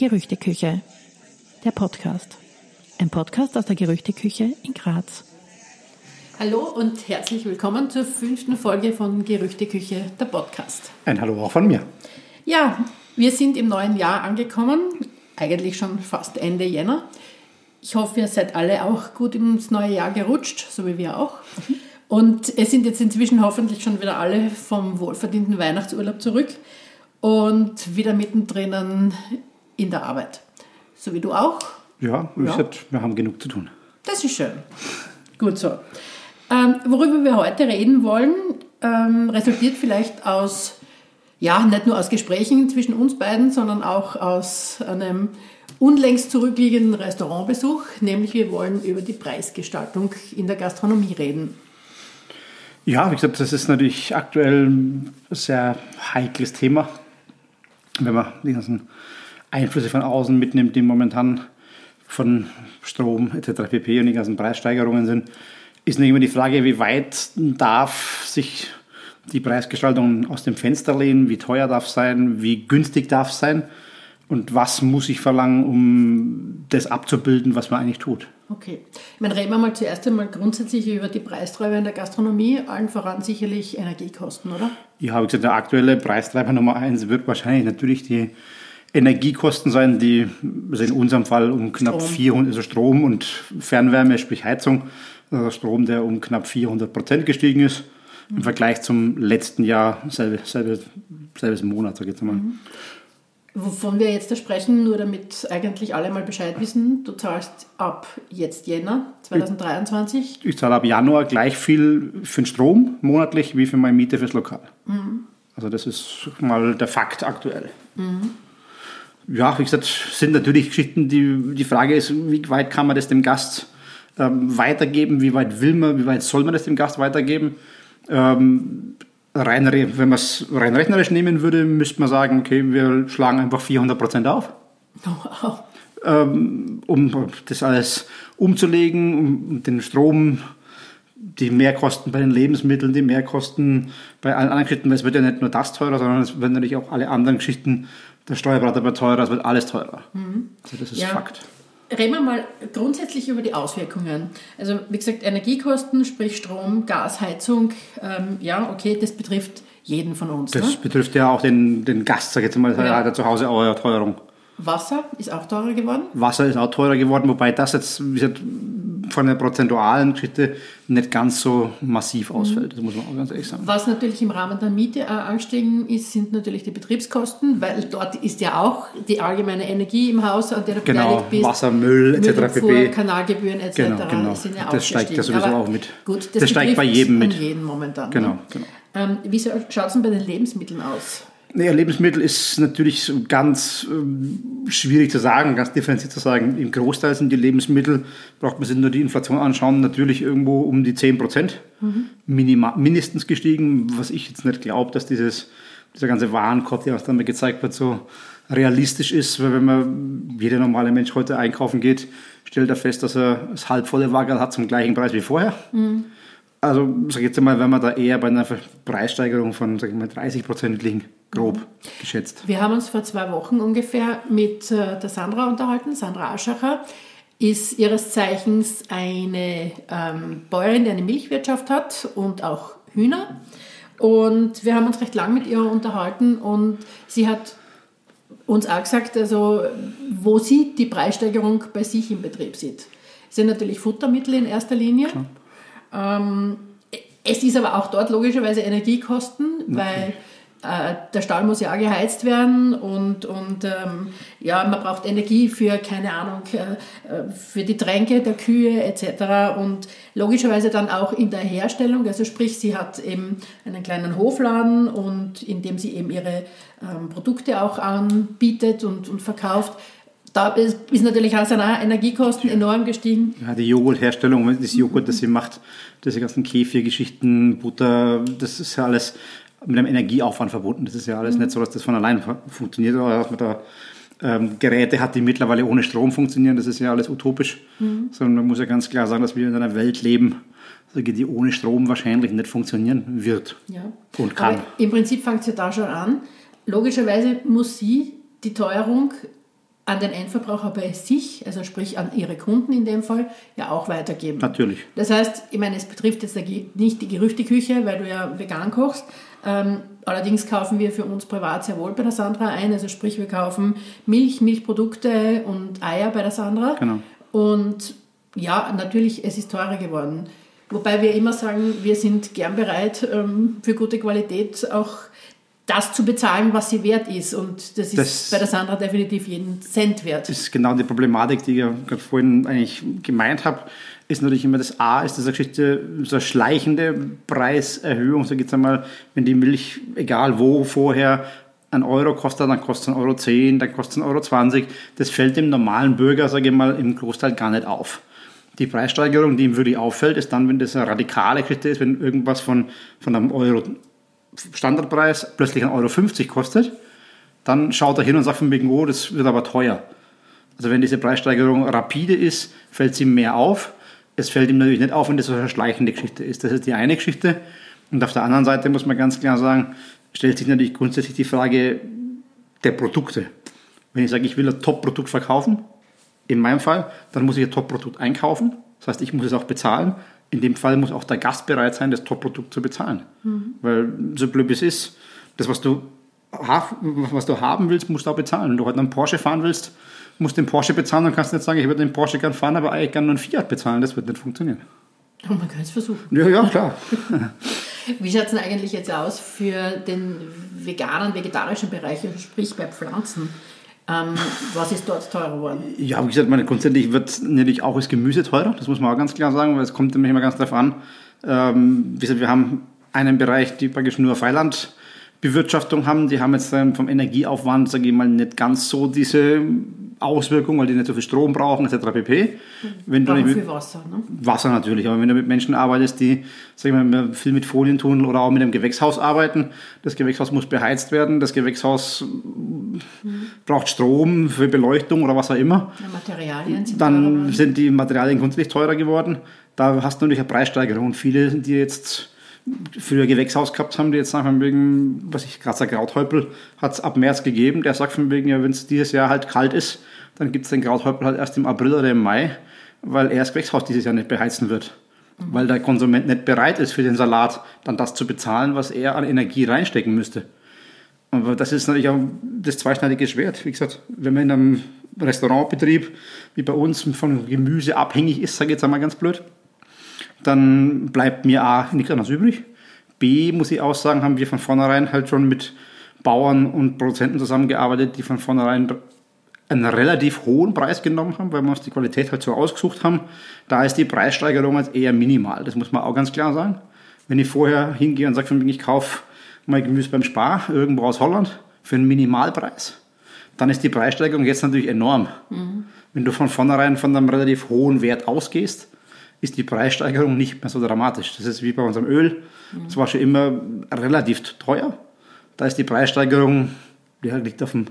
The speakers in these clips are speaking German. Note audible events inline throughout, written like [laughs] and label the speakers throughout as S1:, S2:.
S1: Gerüchteküche. Der Podcast. Ein Podcast aus der Gerüchteküche in Graz. Hallo und herzlich willkommen zur fünften Folge von Gerüchteküche, der Podcast.
S2: Ein Hallo auch von mir.
S1: Ja, wir sind im neuen Jahr angekommen, eigentlich schon fast Ende Jänner. Ich hoffe, ihr seid alle auch gut ins neue Jahr gerutscht, so wie wir auch. Und es sind jetzt inzwischen hoffentlich schon wieder alle vom wohlverdienten Weihnachtsurlaub zurück und wieder mittendrin in der Arbeit. So wie du auch.
S2: Ja, ja. Gesagt, wir haben genug zu tun.
S1: Das ist schön. Gut so. Ähm, worüber wir heute reden wollen, ähm, resultiert vielleicht aus, ja, nicht nur aus Gesprächen zwischen uns beiden, sondern auch aus einem unlängst zurückliegenden Restaurantbesuch, nämlich wir wollen über die Preisgestaltung in der Gastronomie reden.
S2: Ja, wie gesagt, das ist natürlich aktuell ein sehr heikles Thema, wenn man die ganzen Einflüsse von außen mitnimmt, die momentan von Strom etc. pp. und die ganzen Preissteigerungen sind, ist nicht immer die Frage, wie weit darf sich die Preisgestaltung aus dem Fenster lehnen, wie teuer darf es sein, wie günstig darf es sein und was muss ich verlangen, um das abzubilden, was man eigentlich tut.
S1: Okay. Ich meine, reden wir mal zuerst einmal grundsätzlich über die Preistreiber in der Gastronomie, allen voran sicherlich Energiekosten, oder?
S2: Ja, habe gesagt, der aktuelle Preistreiber Nummer eins wird wahrscheinlich natürlich die Energiekosten sein, die also in unserem Fall um knapp Strom. 400, also Strom und Fernwärme, sprich Heizung, also Strom, der um knapp 400 Prozent gestiegen ist. Mhm. Im Vergleich zum letzten Jahr, selbe, selbe, selbes Monat, sage ich jetzt mal. Mhm.
S1: Wovon wir jetzt sprechen, nur damit eigentlich alle mal Bescheid wissen, du zahlst ab jetzt Jänner 2023.
S2: Ich, ich zahle ab Januar gleich viel für den Strom monatlich wie für meine Miete fürs Lokal. Mhm. Also das ist mal der Fakt aktuell. Mhm ja, wie gesagt, sind natürlich Geschichten, die, die Frage ist, wie weit kann man das dem Gast ähm, weitergeben, wie weit will man, wie weit soll man das dem Gast weitergeben. Ähm, rein, wenn man es rein rechnerisch nehmen würde, müsste man sagen, okay, wir schlagen einfach 400 Prozent auf. Wow. Ähm, um das alles umzulegen, um den Strom, die Mehrkosten bei den Lebensmitteln, die Mehrkosten bei allen anderen Geschichten, weil es wird ja nicht nur das teurer, sondern es werden natürlich auch alle anderen Geschichten der Steuerberater wird teurer, es wird alles teurer. Mhm. Also das ist ja. Fakt.
S1: Reden wir mal grundsätzlich über die Auswirkungen. Also wie gesagt, Energiekosten, sprich Strom, Gas, Heizung, ähm, ja, okay, das betrifft jeden von uns.
S2: Das ne? betrifft ja auch den, den Gast, sag ich jetzt mal, ja. hat er zu Hause auch eine Teuerung.
S1: Wasser ist auch teurer geworden?
S2: Wasser ist auch teurer geworden, wobei das jetzt, wie gesagt, von der prozentualen Geschichte nicht ganz so massiv mhm. ausfällt. Das muss man auch ganz ehrlich sagen.
S1: Was natürlich im Rahmen der Miete äh, angestiegen ist, sind natürlich die Betriebskosten, weil dort ist ja auch die allgemeine Energie im Haus, an der du
S2: genau, beteiligt bist. Wasser, Müll etc. pp.
S1: Kanalgebühren etc.
S2: Genau, genau. Sind ja
S1: das
S2: steigt ja sowieso
S1: Aber
S2: auch mit.
S1: Gut, das, das
S2: steigt bei jedem mit.
S1: Jeden momentan.
S2: Genau, ne? genau.
S1: Ähm, wie schaut es denn bei den Lebensmitteln aus?
S2: Naja, Lebensmittel ist natürlich ganz äh, schwierig zu sagen, ganz differenziert zu sagen. Im Großteil sind die Lebensmittel, braucht man sich nur die Inflation anschauen, natürlich irgendwo um die 10 Prozent mhm. mindestens gestiegen, was ich jetzt nicht glaube, dass dieses, dieser ganze Warenkorb, der uns dann gezeigt wird, so realistisch ist, weil wenn man, jeder normale Mensch heute einkaufen geht, stellt er fest, dass er das halbvolle Wagen hat zum gleichen Preis wie vorher. Mhm. Also sag ich jetzt mal, wenn wir da eher bei einer Preissteigerung von sag ich mal, 30 Prozent liegen grob geschätzt.
S1: Wir haben uns vor zwei Wochen ungefähr mit äh, der Sandra unterhalten, Sandra Aschacher ist ihres Zeichens eine ähm, Bäuerin, die eine Milchwirtschaft hat und auch Hühner. Und wir haben uns recht lang mit ihr unterhalten und sie hat uns auch gesagt, also wo sie die Preissteigerung bei sich im Betrieb sieht. Es sind natürlich Futtermittel in erster Linie. Ähm, es ist aber auch dort logischerweise Energiekosten, weil äh, der Stall muss ja auch geheizt werden und, und ähm, ja, man braucht Energie für, keine Ahnung, äh, äh für die Tränke der Kühe etc. Und logischerweise dann auch in der Herstellung, also sprich, sie hat eben einen kleinen Hofladen und in dem sie eben ihre ähm, Produkte auch anbietet und, und verkauft. Da ist, ist natürlich auch seine Energiekosten enorm gestiegen.
S2: Ja, die Joghurtherstellung, das Joghurt, das sie macht, diese ganzen Käfirgeschichten, Butter, das ist ja alles mit einem Energieaufwand verbunden. Das ist ja alles mhm. nicht so, dass das von allein funktioniert oder dass man da ähm, Geräte hat, die mittlerweile ohne Strom funktionieren. Das ist ja alles utopisch. Mhm. Sondern man muss ja ganz klar sagen, dass wir in einer Welt leben, die ohne Strom wahrscheinlich nicht funktionieren wird
S1: ja. und kann. Aber Im Prinzip fängt es ja da schon an. Logischerweise muss sie die Teuerung an den Endverbraucher bei sich, also sprich an ihre Kunden in dem Fall, ja auch weitergeben.
S2: Natürlich.
S1: Das heißt, ich meine, es betrifft jetzt nicht die Gerüchteküche, weil du ja vegan kochst. Ähm, allerdings kaufen wir für uns privat sehr wohl bei der Sandra ein. Also sprich, wir kaufen Milch, Milchprodukte und Eier bei der Sandra.
S2: Genau.
S1: Und ja, natürlich, es ist teurer geworden. Wobei wir immer sagen, wir sind gern bereit, ähm, für gute Qualität auch das zu bezahlen, was sie wert ist. Und das ist das bei der Sandra definitiv jeden Cent wert.
S2: Das ist genau die Problematik, die ich ja gerade vorhin eigentlich gemeint habe. Ist natürlich immer das A, ist diese Geschichte so eine schleichende Preiserhöhung. So geht es einmal, wenn die Milch, egal wo, vorher ein Euro kostet, dann kostet es ein Euro 10, dann kostet es ein Euro 20. Das fällt dem normalen Bürger, sage ich mal, im Großteil gar nicht auf. Die Preissteigerung, die ihm wirklich auffällt, ist dann, wenn das eine radikale Geschichte ist, wenn irgendwas von, von einem Euro Standardpreis plötzlich 1,50 Euro kostet, dann schaut er hin und sagt von wegen, oh, das wird aber teuer. Also wenn diese Preissteigerung rapide ist, fällt es ihm mehr auf. Es fällt ihm natürlich nicht auf, wenn das so eine schleichende Geschichte ist. Das ist die eine Geschichte. Und auf der anderen Seite muss man ganz klar sagen, stellt sich natürlich grundsätzlich die Frage der Produkte. Wenn ich sage, ich will ein Top-Produkt verkaufen, in meinem Fall, dann muss ich ein Top-Produkt einkaufen. Das heißt, ich muss es auch bezahlen in dem Fall muss auch der Gast bereit sein, das Top-Produkt zu bezahlen. Mhm. Weil so blöd es ist, das, was du, was du haben willst, musst du auch bezahlen. Wenn du heute einen Porsche fahren willst, musst du den Porsche bezahlen und kannst nicht sagen, ich würde den Porsche gerne fahren, aber eigentlich gerne nur einen Fiat bezahlen. Das wird nicht funktionieren.
S1: Aber man kann es versuchen.
S2: Ja, ja, klar. [laughs]
S1: Wie schaut es denn eigentlich jetzt aus für den veganen, vegetarischen Bereich, also sprich bei Pflanzen? Ähm, was ist dort teurer geworden?
S2: Ja, wie gesagt, meine, grundsätzlich wird natürlich auch das Gemüse teurer, das muss man auch ganz klar sagen, weil es kommt nämlich immer ganz darauf an. Ähm, wie gesagt, wir haben einen Bereich, die praktisch nur Freilandbewirtschaftung haben, die haben jetzt vom Energieaufwand, sage ich mal, nicht ganz so diese Auswirkungen, weil die nicht so viel Strom brauchen, etc. pp.
S1: Wenn du viel Wasser, ne?
S2: Wasser natürlich, aber wenn du mit Menschen arbeitest, die sag ich mal, viel mit Folien tun oder auch mit einem Gewächshaus arbeiten, das Gewächshaus muss beheizt werden, das Gewächshaus mhm. braucht Strom für Beleuchtung oder was auch immer.
S1: Ja, Materialien
S2: sind Dann sind die Materialien grundsätzlich teurer geworden. Da hast du natürlich eine Preissteigerung. Und viele, die jetzt früher Gewächshaus gehabt haben, die jetzt sagen, von wegen, was ich gerade sage, Krauthäupel hat es ab März gegeben. Der sagt von wegen, ja, wenn es dieses Jahr halt kalt ist, dann gibt es den Krauthäupel halt erst im April oder im Mai, weil er das Gewächshaus dieses Jahr nicht beheizen wird. Weil der Konsument nicht bereit ist, für den Salat dann das zu bezahlen, was er an Energie reinstecken müsste. Aber das ist natürlich auch das zweischneidige Schwert. Wie gesagt, wenn man in einem Restaurantbetrieb wie bei uns von Gemüse abhängig ist, sage ich jetzt einmal ganz blöd, dann bleibt mir A nichts anderes übrig. B, muss ich auch sagen, haben wir von vornherein halt schon mit Bauern und Produzenten zusammengearbeitet, die von vornherein einen relativ hohen Preis genommen haben, weil wir uns die Qualität halt so ausgesucht haben. Da ist die Preissteigerung jetzt eher minimal. Das muss man auch ganz klar sagen. Wenn ich vorher hingehe und sage, ich kaufe mein Gemüse beim Spar irgendwo aus Holland für einen Minimalpreis, dann ist die Preissteigerung jetzt natürlich enorm. Mhm. Wenn du von vornherein von einem relativ hohen Wert ausgehst, ist die Preissteigerung nicht mehr so dramatisch. Das ist wie bei unserem Öl. Das war schon immer relativ teuer. Da ist die Preissteigerung, die liegt auf dem,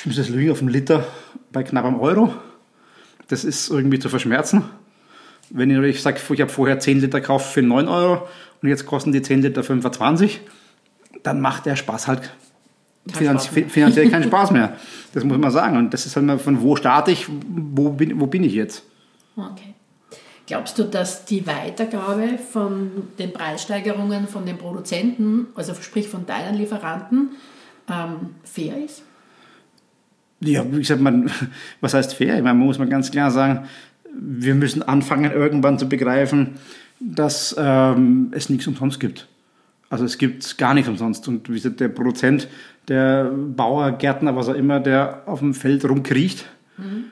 S2: ich muss das lügen, auf dem Liter bei knapp einem Euro. Das ist irgendwie zu verschmerzen. Wenn ich natürlich sage, ich habe vorher 10 Liter gekauft für 9 Euro und jetzt kosten die 10 Liter 25, dann macht der Spaß halt finanz finanziell keinen [laughs] Spaß mehr. Das muss man sagen. Und das ist halt mal von wo starte ich, wo bin, wo bin ich jetzt.
S1: Okay. Glaubst du, dass die Weitergabe von den Preissteigerungen von den Produzenten, also sprich von deinen Lieferanten, ähm, fair ist?
S2: Ja, wie gesagt, man, [laughs] was heißt fair? Ich meine, man muss man ganz klar sagen, wir müssen anfangen, irgendwann zu begreifen, dass ähm, es nichts umsonst gibt. Also es gibt gar nichts umsonst. Und wie gesagt, der Produzent, der Bauer, Gärtner, was auch immer, der auf dem Feld rumkriecht, mhm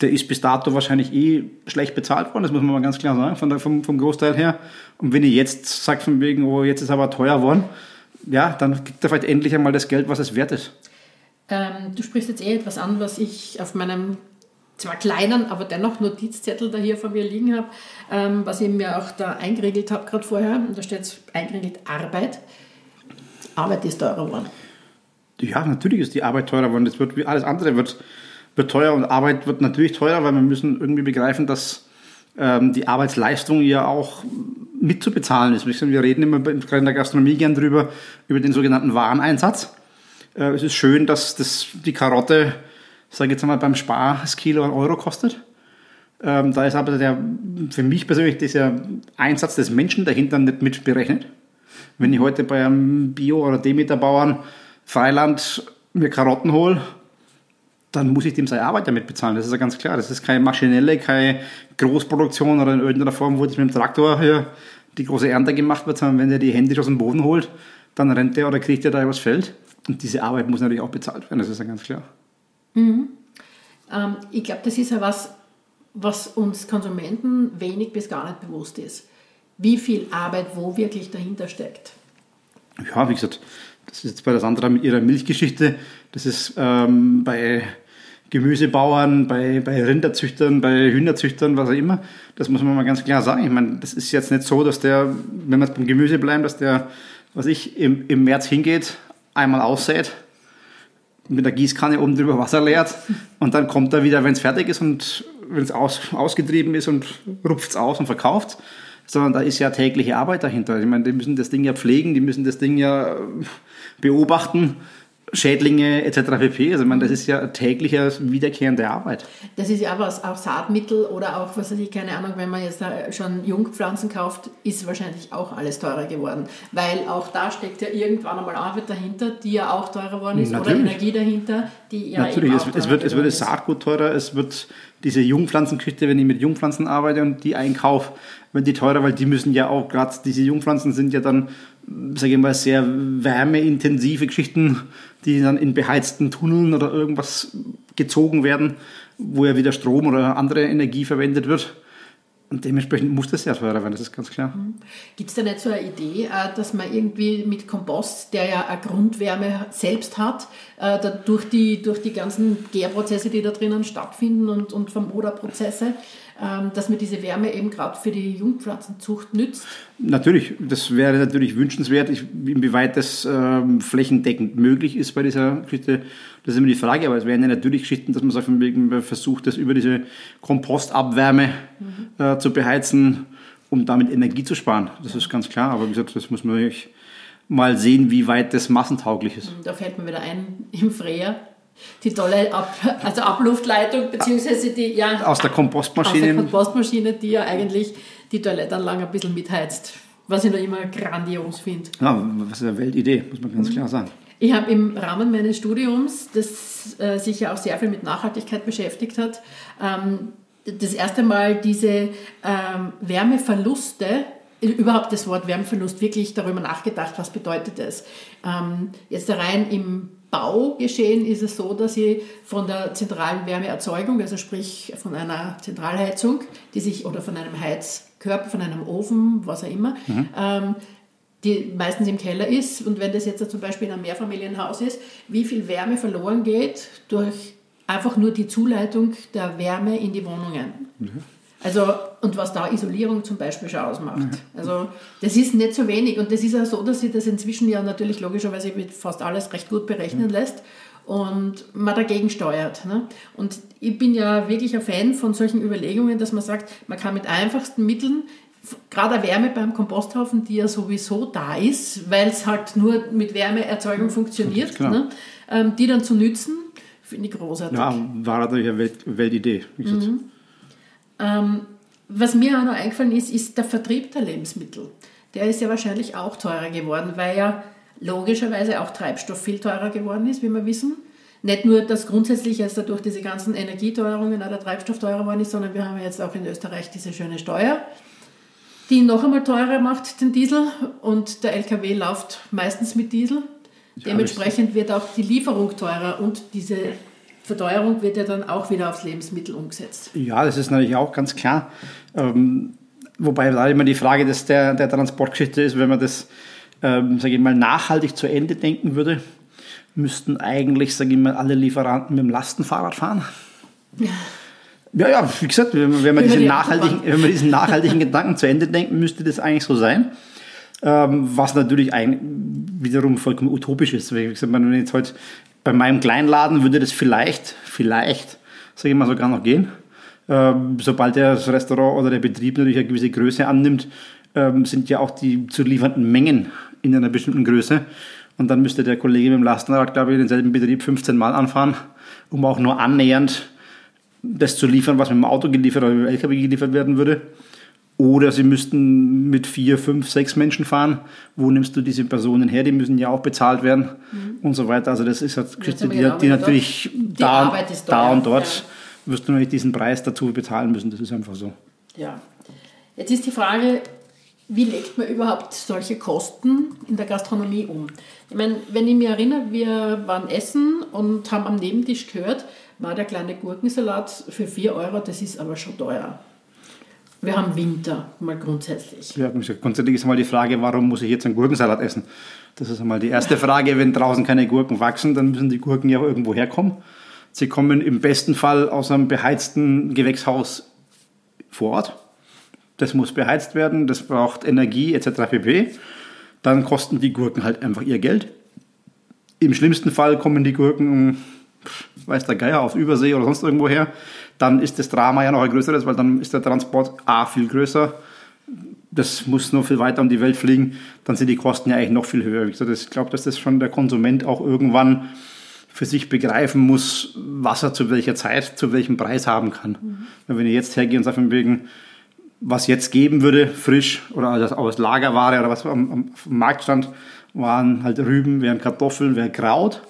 S2: der ist bis dato wahrscheinlich eh schlecht bezahlt worden, das muss man mal ganz klar sagen, von der, vom, vom Großteil her. Und wenn ihr jetzt sagt von wegen, oh, jetzt ist aber teuer geworden, ja, dann kriegt er vielleicht endlich einmal das Geld, was es wert ist.
S1: Ähm, du sprichst jetzt eh etwas an, was ich auf meinem zwar kleinen, aber dennoch Notizzettel da hier vor mir liegen habe, ähm, was ich mir auch da eingeregelt habe gerade vorher. Und da steht eingeregelt Arbeit. Arbeit ist teurer geworden.
S2: Ja, natürlich ist die Arbeit teurer geworden. Das wird wie alles andere wird wird teuer und Arbeit wird natürlich teurer, weil wir müssen irgendwie begreifen, dass ähm, die Arbeitsleistung ja auch mitzubezahlen ist. Wir reden immer gerade in der Gastronomie gern drüber, über den sogenannten Wareneinsatz. Äh, es ist schön, dass das, die Karotte sage jetzt mal beim Spar das Kilo einen Euro kostet. Ähm, da ist aber der, für mich persönlich dieser Einsatz des Menschen dahinter nicht mit berechnet. Wenn ich heute bei einem Bio- oder Demeter-Bauern Freiland mir Karotten hole, dann muss ich dem seine Arbeit damit bezahlen. Das ist ja ganz klar. Das ist keine maschinelle, keine Großproduktion oder in irgendeiner Form, wo das mit dem Traktor hier die große Ernte gemacht wird, sondern wenn er die händisch aus dem Boden holt, dann rennt er oder kriegt er da übers Feld. Und diese Arbeit muss natürlich auch bezahlt werden, das ist ja ganz klar.
S1: Mhm. Ähm, ich glaube, das ist ja was, was uns Konsumenten wenig bis gar nicht bewusst ist. Wie viel Arbeit wo wirklich dahinter steckt.
S2: Ja, wie gesagt, das ist jetzt bei der Sandra mit ihrer Milchgeschichte, das ist ähm, bei Gemüsebauern, bei, bei Rinderzüchtern, bei Hühnerzüchtern, was auch immer. Das muss man mal ganz klar sagen. Ich meine, das ist jetzt nicht so, dass der, wenn wir beim Gemüse bleiben, dass der, was ich, im, im März hingeht, einmal aussät, mit der Gießkanne oben drüber Wasser leert und dann kommt er wieder, wenn es fertig ist und wenn es aus, ausgetrieben ist und rupft es aus und verkauft, sondern da ist ja tägliche Arbeit dahinter. Ich meine, die müssen das Ding ja pflegen, die müssen das Ding ja beobachten Schädlinge etc. pp. Also ich meine, das ist ja täglicher wiederkehrende Arbeit.
S1: Das ist ja was, auch Saatmittel oder auch, was weiß ich, keine Ahnung, wenn man jetzt schon Jungpflanzen kauft, ist wahrscheinlich auch alles teurer geworden. Weil auch da steckt ja irgendwann einmal Arbeit dahinter, die ja auch teurer geworden ist Natürlich. oder Energie dahinter, die ja
S2: Natürlich, es, es, wird, es wird das Saatgut teurer, es wird diese Jungpflanzenküche, wenn ich mit Jungpflanzen arbeite und die einkaufe, wenn die teurer, weil die müssen ja auch gerade, diese Jungpflanzen sind ja dann sage ich mal, sehr wärmeintensive Geschichten, die dann in beheizten Tunneln oder irgendwas gezogen werden, wo ja wieder Strom oder andere Energie verwendet wird. Und dementsprechend muss das sehr teurer werden, das ist ganz klar. Mhm.
S1: Gibt es da nicht so eine Idee, äh, dass man irgendwie mit Kompost, der ja eine Grundwärme selbst hat, äh, durch die, durch die ganzen Gärprozesse, die da drinnen stattfinden und, und Vermoderprozesse, dass man diese Wärme eben gerade für die Jungpflanzenzucht nützt?
S2: Natürlich, das wäre natürlich wünschenswert. Inwieweit das ähm, flächendeckend möglich ist bei dieser Geschichte, das ist immer die Frage. Aber es wären ja natürlich Geschichten, dass man sagt, man versucht, das über diese Kompostabwärme mhm. äh, zu beheizen, um damit Energie zu sparen. Das ist ganz klar. Aber wie gesagt, das muss man wirklich mal sehen, wie weit das massentauglich ist.
S1: Da fällt mir wieder ein, im Freer die tolle Ab also Abluftleitung, beziehungsweise die, ja.
S2: Aus der Kompostmaschine. Aus
S1: der Kompostmaschine, die ja eigentlich die Toilette lang ein bisschen mitheizt. Was ich noch immer grandios finde.
S2: Ja, was ist eine Weltidee, muss man ganz klar sagen.
S1: Ich habe im Rahmen meines Studiums, das äh, sich ja auch sehr viel mit Nachhaltigkeit beschäftigt hat, ähm, das erste Mal diese ähm, Wärmeverluste überhaupt das Wort Wärmeverlust wirklich darüber nachgedacht, was bedeutet das. Ähm, jetzt rein im Baugeschehen ist es so, dass sie von der zentralen Wärmeerzeugung, also sprich von einer Zentralheizung, die sich oder von einem Heizkörper, von einem Ofen, was auch immer, mhm. ähm, die meistens im Keller ist und wenn das jetzt zum Beispiel in einem Mehrfamilienhaus ist, wie viel Wärme verloren geht durch einfach nur die Zuleitung der Wärme in die Wohnungen. Mhm. Also, und was da Isolierung zum Beispiel schon ausmacht. Mhm. Also, das ist nicht so wenig. Und das ist auch so, dass sich das inzwischen ja natürlich logischerweise fast alles recht gut berechnen mhm. lässt und man dagegen steuert. Ne? Und ich bin ja wirklich ein Fan von solchen Überlegungen, dass man sagt, man kann mit einfachsten Mitteln, gerade Wärme beim Komposthaufen, die ja sowieso da ist, weil es halt nur mit Wärmeerzeugung funktioniert, ne? ähm, die dann zu nützen, finde ich großartig.
S2: Ja, war natürlich eine Welt, Weltidee. Mhm.
S1: Ähm, was mir auch noch eingefallen ist, ist der Vertrieb der Lebensmittel. Der ist ja wahrscheinlich auch teurer geworden, weil ja logischerweise auch Treibstoff viel teurer geworden ist, wie wir wissen. Nicht nur, dass grundsätzlich jetzt dadurch diese ganzen Energieteuerungen auch der Treibstoff teurer geworden ist, sondern wir haben jetzt auch in Österreich diese schöne Steuer, die noch einmal teurer macht, den Diesel. Und der LKW läuft meistens mit Diesel. Dementsprechend wird auch die Lieferung teurer und diese Verteuerung wird ja dann auch wieder aufs Lebensmittel umgesetzt.
S2: Ja, das ist natürlich auch ganz klar. Ähm, wobei da immer die Frage des, der, der Transportgeschichte ist, wenn man das, ähm, sage ich mal, nachhaltig zu Ende denken würde, müssten eigentlich, sage ich mal, alle Lieferanten mit dem Lastenfahrrad fahren. Ja. Ja, ja, wie gesagt, wenn, wenn, man, diesen nachhaltigen, wenn man diesen nachhaltigen Gedanken zu Ende denken, müsste das eigentlich so sein. Ähm, was natürlich ein, wiederum vollkommen utopisch ist. Wie gesagt, wenn jetzt heute bei meinem Kleinladen würde das vielleicht, vielleicht, sage ich mal, sogar noch gehen. Ähm, sobald das Restaurant oder der Betrieb natürlich eine gewisse Größe annimmt, ähm, sind ja auch die zu liefernden Mengen in einer bestimmten Größe. Und dann müsste der Kollege mit dem Lastenrad, glaube ich, denselben Betrieb 15 Mal anfahren, um auch nur annähernd das zu liefern, was mit dem Auto geliefert oder mit dem LKW geliefert werden würde. Oder sie müssten mit vier, fünf, sechs Menschen fahren. Wo nimmst du diese Personen her? Die müssen ja auch bezahlt werden mhm. und so weiter. Also das ist halt Geschichte, die, die natürlich die da, da und dort ja. wirst du natürlich diesen Preis dazu bezahlen müssen. Das ist einfach so.
S1: Ja. Jetzt ist die Frage, wie legt man überhaupt solche Kosten in der Gastronomie um? Ich meine, wenn ich mich erinnere, wir waren essen und haben am Nebentisch gehört, war der kleine Gurkensalat für 4 Euro, das ist aber schon teuer. Wir haben Winter, mal grundsätzlich.
S2: Ja, grundsätzlich ist einmal die Frage, warum muss ich jetzt einen Gurkensalat essen? Das ist einmal die erste Frage. Wenn draußen keine Gurken wachsen, dann müssen die Gurken ja irgendwo herkommen. Sie kommen im besten Fall aus einem beheizten Gewächshaus vor Ort. Das muss beheizt werden, das braucht Energie etc. pp. Dann kosten die Gurken halt einfach ihr Geld. Im schlimmsten Fall kommen die Gurken, weiß der Geier, auf Übersee oder sonst irgendwo her dann ist das Drama ja noch ein größeres, weil dann ist der Transport A viel größer. Das muss noch viel weiter um die Welt fliegen. Dann sind die Kosten ja eigentlich noch viel höher. Ich glaube, dass das schon der Konsument auch irgendwann für sich begreifen muss, was er zu welcher Zeit, zu welchem Preis haben kann. Mhm. Wenn ich jetzt hergehe und sage, wegen, was jetzt geben würde, frisch oder aus Lagerware oder was am, am Markt stand, waren halt Rüben, wären Kartoffeln, wäre Kraut.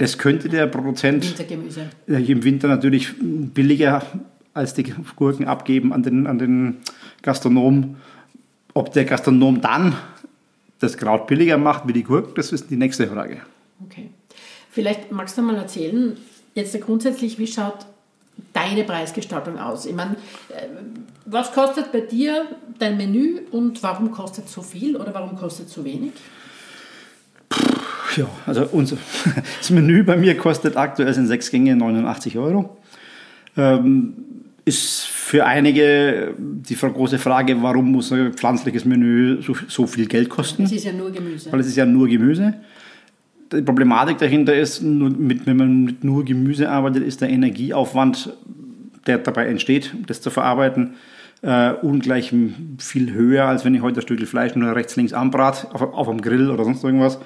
S2: Das könnte der Produzent Wintergemüse. im Winter natürlich billiger als die Gurken abgeben an den, an den Gastronom. Ob der Gastronom dann das Kraut billiger macht wie die Gurken, das ist die nächste Frage.
S1: Okay. Vielleicht magst du mal erzählen, jetzt grundsätzlich, wie schaut deine Preisgestaltung aus? Ich meine, äh, was kostet bei dir dein Menü und warum kostet es so viel oder warum kostet es so wenig?
S2: Ja, also unser, [laughs] das Menü bei mir kostet aktuell sind sechs Gänge 89 Euro. Ähm, ist für einige die große Frage, warum muss ein pflanzliches Menü so, so viel Geld kosten?
S1: Es ist ja nur Gemüse.
S2: Weil es ist ja nur Gemüse. Die Problematik dahinter ist, mit, wenn man mit nur Gemüse arbeitet, ist der Energieaufwand, der dabei entsteht, das zu verarbeiten, äh, ungleich viel höher, als wenn ich heute ein Stück Fleisch nur rechts, links anbrate, auf, auf einem Grill oder sonst irgendwas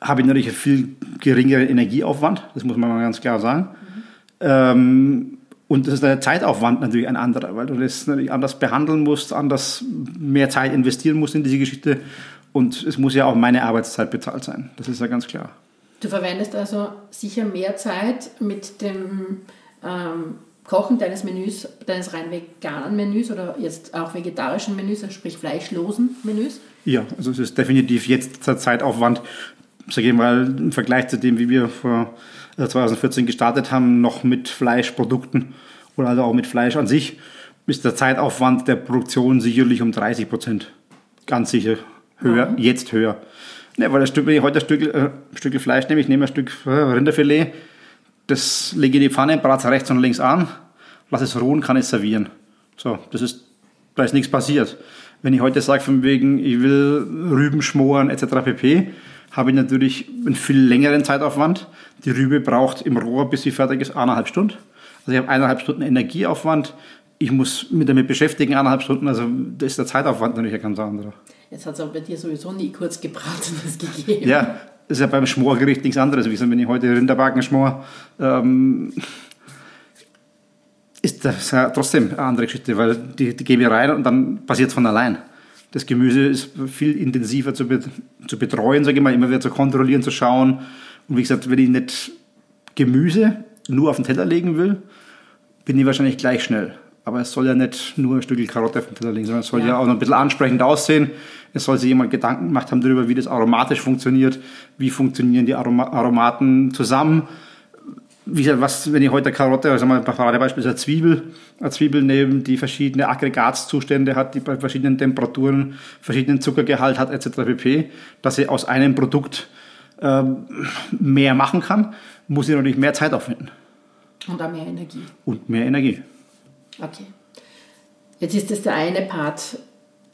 S2: habe ich natürlich einen viel geringeren Energieaufwand, das muss man mal ganz klar sagen. Mhm. Ähm, und das ist der Zeitaufwand natürlich ein anderer, weil du das natürlich anders behandeln musst, anders mehr Zeit investieren musst in diese Geschichte. Und es muss ja auch meine Arbeitszeit bezahlt sein. Das ist ja ganz klar.
S1: Du verwendest also sicher mehr Zeit mit dem ähm, Kochen deines Menüs, deines rein veganen Menüs oder jetzt auch vegetarischen Menüs, also sprich fleischlosen Menüs?
S2: Ja, also es ist definitiv jetzt der Zeitaufwand sage ich mal, im Vergleich zu dem, wie wir vor 2014 äh, gestartet haben, noch mit Fleischprodukten oder also auch mit Fleisch an sich, ist der Zeitaufwand der Produktion sicherlich um 30 Prozent ganz sicher höher, mhm. jetzt höher. Ne, weil das Stück, wenn ich heute ein Stück, äh, Stück Fleisch nehme, ich nehme ein Stück äh, Rinderfilet, das lege in die Pfanne, brate es rechts und links an, lasse es ruhen, kann es servieren. So, das ist, da ist nichts passiert. Wenn ich heute sage, von wegen, ich will Rüben schmoren etc. pp., habe ich natürlich einen viel längeren Zeitaufwand. Die Rübe braucht im Rohr, bis sie fertig ist, eineinhalb Stunden. Also ich habe eineinhalb Stunden Energieaufwand. Ich muss mich damit beschäftigen, eineinhalb Stunden. Also das ist der Zeitaufwand natürlich ein ganz anderer.
S1: Jetzt hat es aber bei dir sowieso nie kurz gebratenes gegeben.
S2: Ja, das ist ja beim Schmorgericht nichts anderes. Wie gesagt, wenn ich heute Rinderbacken schmor, ähm, ist das ja trotzdem eine andere Geschichte, weil die, die gebe ich rein und dann passiert es von allein. Das Gemüse ist viel intensiver zu, be zu betreuen, sage ich mal, immer wieder zu kontrollieren, zu schauen. Und wie gesagt, wenn ich nicht Gemüse nur auf den Teller legen will, bin ich wahrscheinlich gleich schnell. Aber es soll ja nicht nur ein Stück Karotte auf den Teller legen, sondern es soll ja. ja auch noch ein bisschen ansprechend aussehen. Es soll sich jemand Gedanken gemacht haben darüber, wie das aromatisch funktioniert, wie funktionieren die Aroma Aromaten zusammen wie gesagt, was, wenn ich heute Karotte, also mal ein Paradebeispiel ist eine Zwiebel, eine Zwiebel neben die verschiedene Aggregatzustände hat, die bei verschiedenen Temperaturen, verschiedenen Zuckergehalt hat, etc. pp., dass sie aus einem Produkt ähm, mehr machen kann, muss ich natürlich mehr Zeit aufwenden.
S1: Und auch mehr Energie.
S2: Und mehr Energie.
S1: Okay. Jetzt ist das der eine Part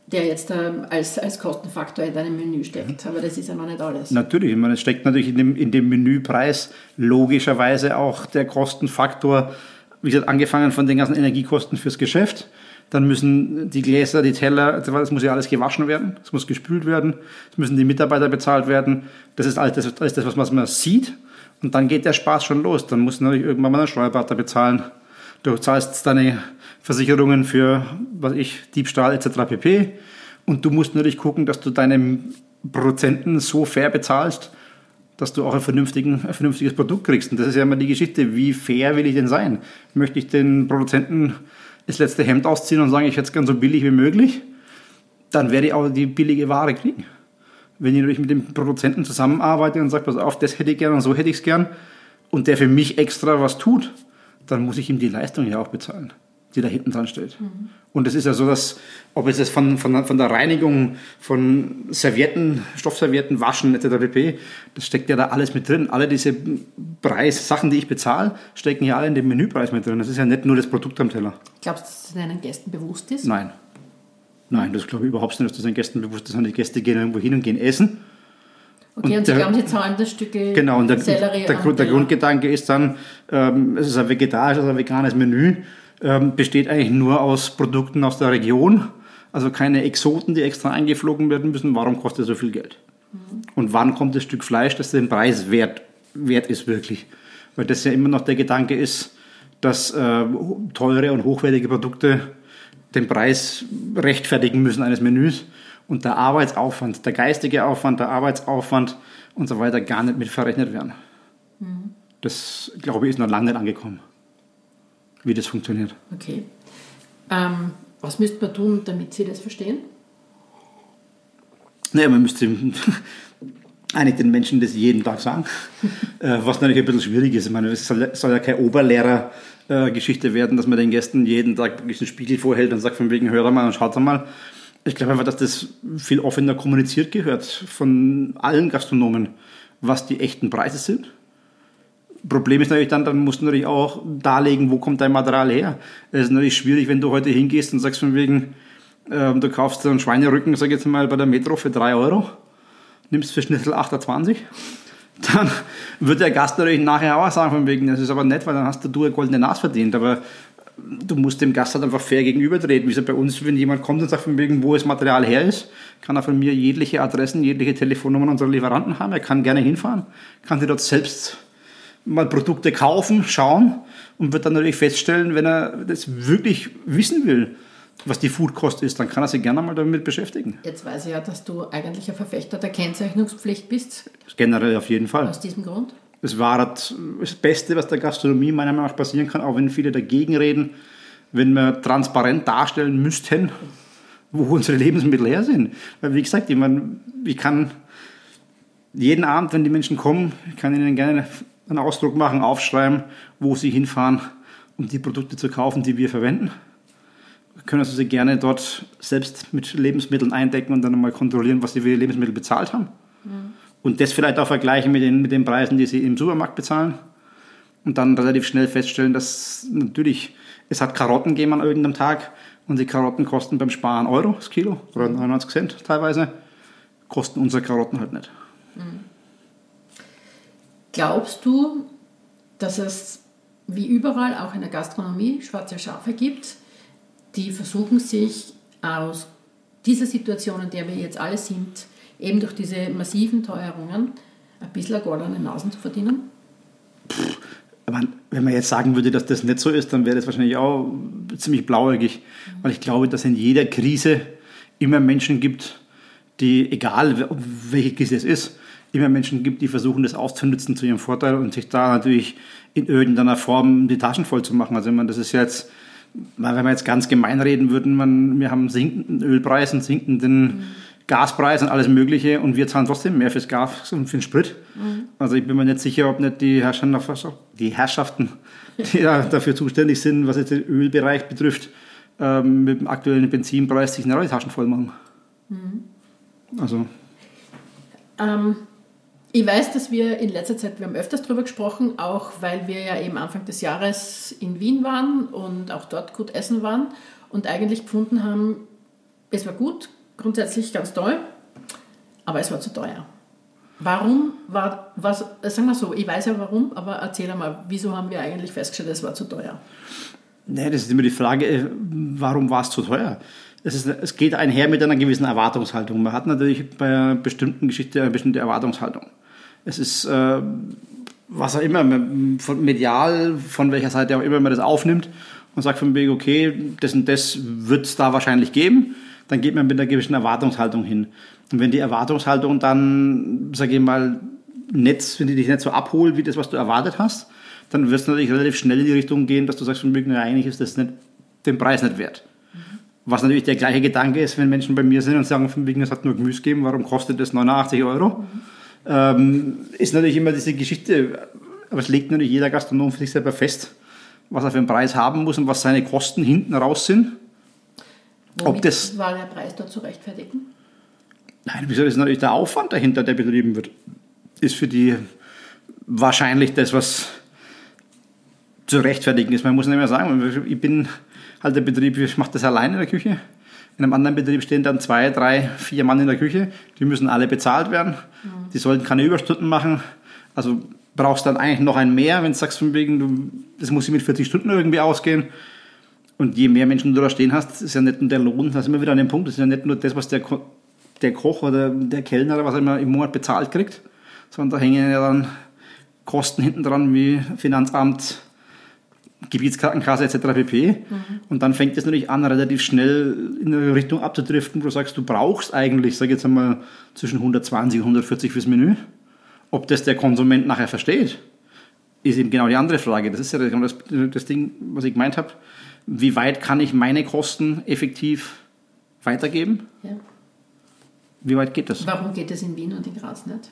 S1: der jetzt ähm, als, als Kostenfaktor in deinem Menü steckt. Aber das ist ja noch nicht alles.
S2: Natürlich, ich meine, es steckt natürlich in dem, in dem Menüpreis logischerweise auch der Kostenfaktor, wie gesagt, angefangen von den ganzen Energiekosten fürs Geschäft, dann müssen die Gläser, die Teller, das muss ja alles gewaschen werden, es muss gespült werden, es müssen die Mitarbeiter bezahlt werden. Das ist alles das, alles das was man sieht. Und dann geht der Spaß schon los. Dann musst du natürlich irgendwann mal einen Steuerberater bezahlen. Du zahlst deine Versicherungen für, was ich, Diebstahl etc. pp. Und du musst natürlich gucken, dass du deine Prozenten so fair bezahlst, dass du auch ein, ein vernünftiges Produkt kriegst. Und das ist ja immer die Geschichte, wie fair will ich denn sein? Möchte ich den Produzenten das letzte Hemd ausziehen und sagen, ich hätte es gern so billig wie möglich? Dann werde ich auch die billige Ware kriegen. Wenn ich natürlich mit dem Produzenten zusammenarbeite und sage, pass auf, das hätte ich gern und so hätte ich es gern und der für mich extra was tut, dann muss ich ihm die Leistung ja auch bezahlen die da hinten dran steht. Mhm. Und es ist ja so, dass, ob es jetzt von, von, von der Reinigung von Servietten, Stoffservietten, Waschen etc. pp., das steckt ja da alles mit drin. Alle diese Preissachen, die ich bezahle, stecken ja alle in dem Menüpreis mit drin. Das ist ja nicht nur das Produkt am Teller.
S1: Glaubst du, dass das deinen Gästen bewusst ist?
S2: Nein. Nein, das glaube ich überhaupt nicht, dass das den Gästen bewusst ist. Die Gäste gehen irgendwo hin und gehen essen.
S1: Okay, und, und Sie der, glauben, Sie zahlen das Stück
S2: Genau, und der, der, der, der Grundgedanke ist dann, ähm, es ist ein vegetarisches, ein veganes Menü ähm, besteht eigentlich nur aus Produkten aus der Region, also keine Exoten, die extra eingeflogen werden müssen. Warum kostet es so viel Geld? Mhm. Und wann kommt das Stück Fleisch, das den Preis wert, wert ist wirklich? Weil das ja immer noch der Gedanke ist, dass äh, teure und hochwertige Produkte den Preis rechtfertigen müssen eines Menüs und der Arbeitsaufwand, der geistige Aufwand, der Arbeitsaufwand und so weiter gar nicht mit verrechnet werden. Mhm. Das, glaube ich, ist noch lange nicht angekommen wie das funktioniert.
S1: Okay. Ähm, was müsste man tun, damit Sie das verstehen?
S2: Naja, man müsste [laughs] eigentlich den Menschen das jeden Tag sagen, [laughs] äh, was natürlich ein bisschen schwierig ist. Ich meine, es soll, soll ja keine Oberlehrer-Geschichte werden, dass man den Gästen jeden Tag einen Spiegel vorhält und sagt von wegen, hör mal und schaut mal. Ich glaube einfach, dass das viel offener kommuniziert gehört von allen Gastronomen, was die echten Preise sind Problem ist natürlich dann, dann musst du natürlich auch darlegen, wo kommt dein Material her. Es ist natürlich schwierig, wenn du heute hingehst und sagst von wegen, äh, du kaufst einen Schweinerücken, sag ich jetzt mal, bei der Metro für 3 Euro, nimmst für Schnitzel 28, [laughs] dann wird der Gast natürlich nachher auch sagen von wegen, das ist aber nett, weil dann hast du eine goldene Nase verdient, aber du musst dem Gast halt einfach fair gegenübertreten. Wie so bei uns, wenn jemand kommt und sagt von wegen, wo das Material her ist, kann er von mir jegliche Adressen, jegliche Telefonnummern unserer Lieferanten haben. Er kann gerne hinfahren, kann sie dort selbst mal Produkte kaufen, schauen und wird dann natürlich feststellen, wenn er das wirklich wissen will, was die Foodkost ist, dann kann er sich gerne mal damit beschäftigen.
S1: Jetzt weiß ich ja, dass du eigentlich ein Verfechter der Kennzeichnungspflicht bist.
S2: Generell auf jeden Fall.
S1: Aus diesem Grund?
S2: Das war das Beste, was der Gastronomie meiner Meinung nach passieren kann, auch wenn viele dagegen reden, wenn wir transparent darstellen müssten, wo unsere Lebensmittel her sind. Weil wie gesagt, ich, meine, ich kann jeden Abend, wenn die Menschen kommen, ich kann ihnen gerne einen Ausdruck machen, aufschreiben, wo Sie hinfahren, um die Produkte zu kaufen, die wir verwenden. Wir können also Sie gerne dort selbst mit Lebensmitteln eindecken und dann nochmal kontrollieren, was Sie für die Lebensmittel bezahlt haben. Mhm. Und das vielleicht auch vergleichen mit den, mit den Preisen, die Sie im Supermarkt bezahlen. Und dann relativ schnell feststellen, dass natürlich, es hat Karotten gegeben an irgendeinem Tag und die Karotten kosten beim Sparen Euro das Kilo oder 99 Cent teilweise, kosten unsere Karotten halt nicht. Mhm.
S1: Glaubst du, dass es wie überall auch in der Gastronomie schwarze Schafe gibt, die versuchen sich aus dieser Situation, in der wir jetzt alle sind, eben durch diese massiven Teuerungen, ein bisschen goldene Nasen zu verdienen?
S2: Wenn man jetzt sagen würde, dass das nicht so ist, dann wäre das wahrscheinlich auch ziemlich blauäugig, weil ich glaube, dass in jeder Krise immer Menschen gibt, die, egal welche Krise es ist, immer Menschen gibt, die versuchen, das auszunutzen zu ihrem Vorteil und sich da natürlich in irgendeiner Form die Taschen voll zu machen. Also ich meine, das ist jetzt, wenn wir jetzt ganz gemein reden würden, man, wir haben sinkenden Ölpreis und sinkenden mhm. Gaspreis und alles Mögliche und wir zahlen trotzdem mehr fürs Gas und für den Sprit. Mhm. Also ich bin mir nicht sicher, ob nicht die Herrschaften, die Herrschaften, die dafür zuständig sind, was jetzt den Ölbereich betrifft, ähm, mit dem aktuellen Benzinpreis sich eine Taschen voll machen. Mhm. Also.
S1: Ähm, ich weiß, dass wir in letzter Zeit, wir haben öfters darüber gesprochen, auch weil wir ja eben Anfang des Jahres in Wien waren und auch dort gut essen waren und eigentlich gefunden haben, es war gut, grundsätzlich ganz toll, aber es war zu teuer. Warum war, was, sagen wir so, ich weiß ja warum, aber erzähl einmal, wieso haben wir eigentlich festgestellt, es war zu teuer?
S2: Nee, das ist immer die Frage, äh, warum war es zu teuer? Es, ist, es geht einher mit einer gewissen Erwartungshaltung. Man hat natürlich bei einer bestimmten Geschichte eine bestimmte Erwartungshaltung. Es ist, äh, was auch immer, von medial, von welcher Seite auch immer man das aufnimmt und sagt von wegen, okay, das und das wird es da wahrscheinlich geben, dann geht man mit einer gewissen Erwartungshaltung hin. Und wenn die Erwartungshaltung dann, sage ich mal, nicht, wenn die dich nicht so abholt, wie das, was du erwartet hast, dann wirst du natürlich relativ schnell in die Richtung gehen, dass du sagst, von wegen, na, eigentlich ist das nicht, den Preis nicht wert. Mhm. Was natürlich der gleiche Gedanke ist, wenn Menschen bei mir sind und sagen, von wegen, es hat nur Gemüse gegeben, warum kostet das 89 Euro? Mhm. Ähm, ist natürlich immer diese Geschichte, aber es legt natürlich jeder Gastronom für sich selber fest, was er für einen Preis haben muss und was seine Kosten hinten raus sind.
S1: Womit Ob das war der Preis dort zu rechtfertigen?
S2: Nein, wieso ist natürlich der Aufwand dahinter, der betrieben wird, ist für die wahrscheinlich das, was zu rechtfertigen ist. Man muss nicht mehr sagen, ich bin halt der Betrieb, ich mache das alleine in der Küche. In einem anderen Betrieb stehen dann zwei, drei, vier Mann in der Küche. Die müssen alle bezahlt werden. Mhm. Die sollten keine Überstunden machen. Also brauchst dann eigentlich noch ein mehr, wenn du sagst, von wegen, du, das muss mit 40 Stunden irgendwie ausgehen. Und je mehr Menschen du da stehen hast, ist ja nicht nur der Lohn, das ist immer wieder an dem Punkt, das ist ja nicht nur das, was der, der Koch oder der Kellner oder was er immer im Monat bezahlt kriegt, sondern da hängen ja dann Kosten hinten dran wie Finanzamt, Gebietskrankenkasse etc. pp. Mhm. Und dann fängt es natürlich an, relativ schnell in eine Richtung abzudriften, wo du sagst, du brauchst eigentlich, sag jetzt einmal, zwischen 120 und 140 fürs Menü. Ob das der Konsument nachher versteht, ist eben genau die andere Frage. Das ist ja das, das Ding, was ich gemeint habe. Wie weit kann ich meine Kosten effektiv weitergeben? Ja. Wie weit geht das?
S1: Warum geht das in Wien und in Graz nicht?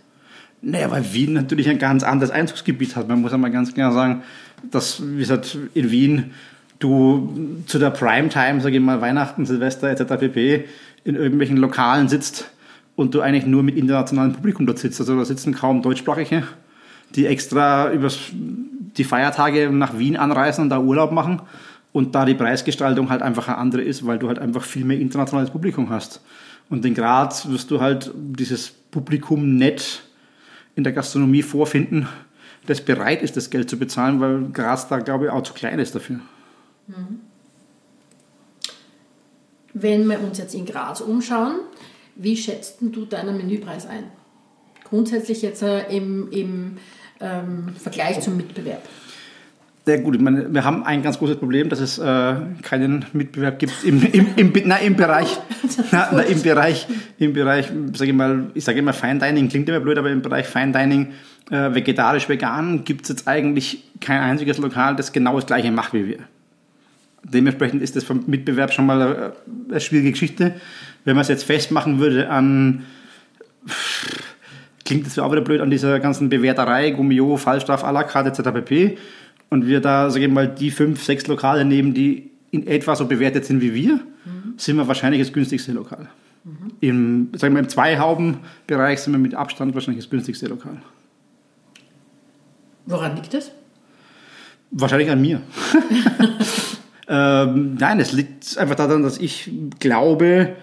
S2: Naja, weil Wien natürlich ein ganz anderes Einzugsgebiet hat. Man muss einmal ganz klar sagen, dass, wie gesagt, in Wien du zu der Primetime, sage ich mal, Weihnachten, Silvester etc. pp. in irgendwelchen Lokalen sitzt und du eigentlich nur mit internationalem Publikum dort sitzt. Also da sitzen kaum Deutschsprachige, die extra über die Feiertage nach Wien anreisen und da Urlaub machen und da die Preisgestaltung halt einfach eine andere ist, weil du halt einfach viel mehr internationales Publikum hast. Und in Graz wirst du halt dieses Publikum nett in der Gastronomie vorfinden, das bereit ist, das Geld zu bezahlen, weil Graz da, glaube ich, auch zu klein ist dafür. Mhm.
S1: Wenn wir uns jetzt in Graz umschauen, wie schätzt du deinen Menüpreis ein? Grundsätzlich jetzt äh, im, im ähm, Vergleich zum Mitbewerb.
S2: Sehr gut, ich meine, wir haben ein ganz großes Problem, dass es äh, keinen Mitbewerb gibt im, im, im, na, im Bereich, na, na, im Bereich, im Bereich, sage ich mal, ich sage immer Fine Dining, klingt immer blöd, aber im Bereich Fine Dining, äh, vegetarisch, vegan, gibt es jetzt eigentlich kein einziges Lokal, das genau das gleiche macht wie wir. Dementsprechend ist das vom Mitbewerb schon mal eine, eine schwierige Geschichte. Wenn man es jetzt festmachen würde an, klingt das auch wieder blöd, an dieser ganzen Bewerterei, Gummio, Fallstraff, à la carte etc. pp und wir da, sage ich mal, die fünf, sechs Lokale nehmen, die in etwa so bewertet sind wie wir, mhm. sind wir wahrscheinlich das günstigste Lokal. Mhm. Im, sagen wir, im Zweihaubenbereich sind wir mit Abstand wahrscheinlich das günstigste Lokal.
S1: Woran liegt das?
S2: Wahrscheinlich an mir. [laughs] [laughs] ähm, nein, es liegt einfach daran, dass ich glaube,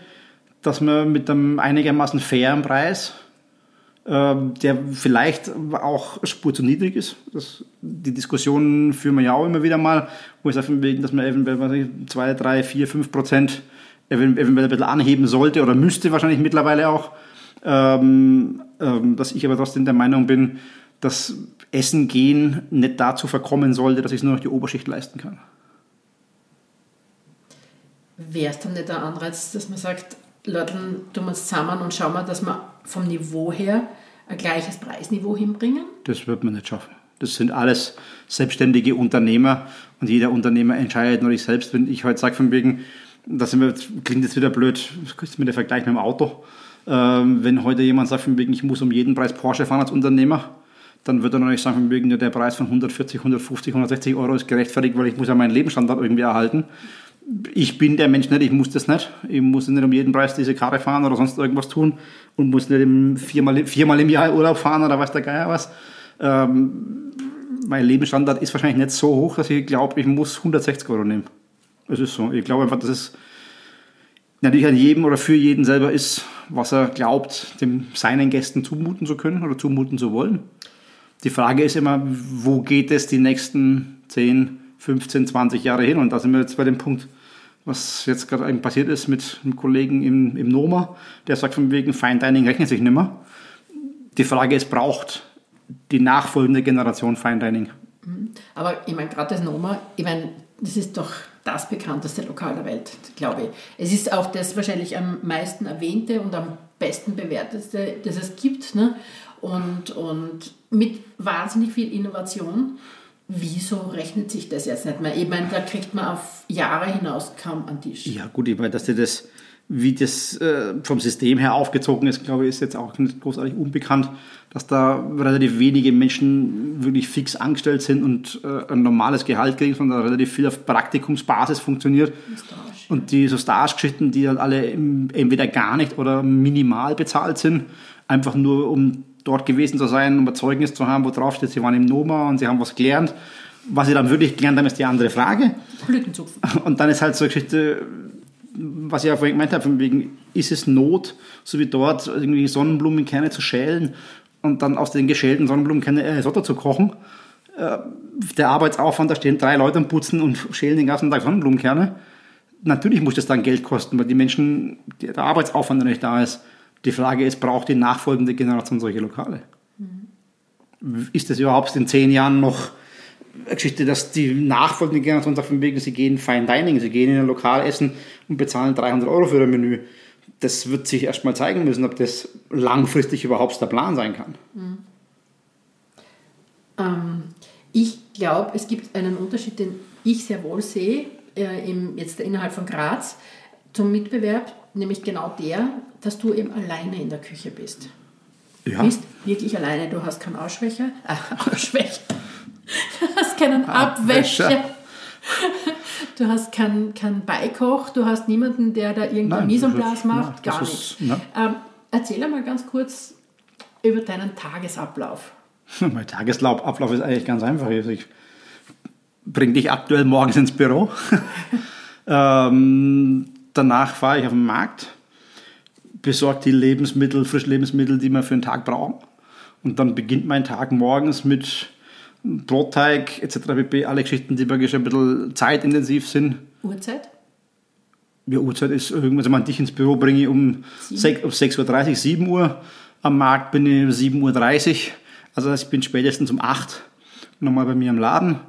S2: dass man mit einem einigermaßen fairen Preis der vielleicht auch Spur zu niedrig ist. Das, die Diskussion führen wir ja auch immer wieder mal, wo ich sage, dass man eventuell 2, 3, 4, 5 Prozent eventuell ein bisschen anheben sollte oder müsste wahrscheinlich mittlerweile auch. Ähm, ähm, dass ich aber trotzdem der Meinung bin, dass Essen gehen nicht dazu verkommen sollte, dass ich es nur noch die Oberschicht leisten kann.
S1: Wäre es dann nicht der Anreiz, dass man sagt, Leute, tun wir uns zusammen und schauen wir, dass wir vom Niveau her ein gleiches Preisniveau hinbringen?
S2: Das wird man nicht schaffen. Das sind alles selbstständige Unternehmer und jeder Unternehmer entscheidet nur sich selbst. Wenn ich heute sage, von wegen, das klingt jetzt wieder blöd, das ist mir der Vergleich mit dem Auto. Ähm, wenn heute jemand sagt, von wegen, ich muss um jeden Preis Porsche fahren als Unternehmer, dann wird er natürlich sagen, von wegen, der Preis von 140, 150, 160 Euro ist gerechtfertigt, weil ich muss ja meinen Lebensstandard irgendwie erhalten ich bin der Mensch nicht, ich muss das nicht. Ich muss nicht um jeden Preis diese Karre fahren oder sonst irgendwas tun und muss nicht viermal, viermal im Jahr Urlaub fahren oder weiß der Geier was. Ähm, mein Lebensstandard ist wahrscheinlich nicht so hoch, dass ich glaube, ich muss 160 Euro nehmen. Es ist so. Ich glaube einfach, dass es natürlich an jedem oder für jeden selber ist, was er glaubt, dem seinen Gästen zumuten zu können oder zumuten zu wollen. Die Frage ist immer, wo geht es die nächsten 10, 15, 20 Jahre hin. Und da sind wir jetzt bei dem Punkt, was jetzt gerade passiert ist mit einem Kollegen im, im Noma, der sagt von wegen Fine Dining rechnet sich nicht mehr. Die Frage ist, braucht die nachfolgende Generation Fine Dining?
S1: Aber ich meine, gerade das Noma, ich meine, das ist doch das bekannteste Lokal der Welt, glaube ich. Es ist auch das wahrscheinlich am meisten erwähnte und am besten bewerteste, das es gibt. Ne? Und, und mit wahnsinnig viel Innovation. Wieso rechnet sich das jetzt nicht mehr? Ich meine, da kriegt man auf Jahre hinaus kaum an Tisch.
S2: Ja, gut, ich meine, dass dir das, wie das äh, vom System her aufgezogen ist, glaube ich, ist jetzt auch nicht großartig unbekannt, dass da relativ wenige Menschen wirklich fix angestellt sind und äh, ein normales Gehalt kriegen, sondern relativ viel auf Praktikumsbasis funktioniert. Stage, und die so Stage-Geschichten, die dann alle entweder gar nicht oder minimal bezahlt sind, einfach nur um dort gewesen zu sein, um ein Zeugnis zu haben, wo drauf steht, sie waren im Noma und sie haben was gelernt. Was sie dann wirklich gelernt haben, ist die andere Frage.
S1: Blütenzupfen. [laughs]
S2: Und dann ist halt so eine Geschichte, was ich ja vorhin gemeint habe, von wegen, ist es Not, so wie dort irgendwie Sonnenblumenkerne zu schälen und dann aus den geschälten Sonnenblumenkerne Risotto zu kochen? Äh, der Arbeitsaufwand, da stehen drei Leute und putzen und [laughs] schälen den ganzen Tag Sonnenblumenkerne. Natürlich muss das dann Geld kosten, weil die Menschen, der Arbeitsaufwand nicht da ist. Die Frage ist, braucht die nachfolgende Generation solche Lokale? Mhm. Ist das überhaupt in zehn Jahren noch eine Geschichte, dass die nachfolgende Generation sagt, von wegen, sie gehen Fine Dining, sie gehen in ein Lokal essen und bezahlen 300 Euro für ein Menü? Das wird sich erst mal zeigen müssen, ob das langfristig überhaupt der Plan sein kann. Mhm.
S1: Ähm, ich glaube, es gibt einen Unterschied, den ich sehr wohl sehe, äh, im, jetzt innerhalb von Graz zum Mitbewerb, nämlich genau der, dass du eben alleine in der Küche bist. Ja. Du bist wirklich alleine, du hast keinen Ausschwächer, äh, [laughs] Ausschwächer, du hast keinen Abwäscher. [laughs] Du hast keinen kein Beikoch, du hast niemanden, der da irgendein Mise en place macht, nein, gar nichts. Ähm, erzähl einmal ganz kurz über deinen Tagesablauf. [laughs]
S2: Mein Tagesablauf ist eigentlich ganz einfach. Ich bringe dich aktuell morgens ins Büro. ähm, danach fahre ich auf den Markt, besorge die Lebensmittel, Frischlebensmittel, die wir für den Tag brauchen. Und dann beginnt mein Tag morgens mit Brotteig etc. pp. Alle Geschichten, die wirklich ein bisschen zeitintensiv sind.
S1: Uhrzeit?
S2: Ja, Uhrzeit ist irgendwas, also man dich ins Büro bringe um 6.30 Uhr, 7 Uhr. Am Markt bin ich um 7.30 Uhr. Also ich bin spätestens um 8 Uhr nochmal bei mir im Laden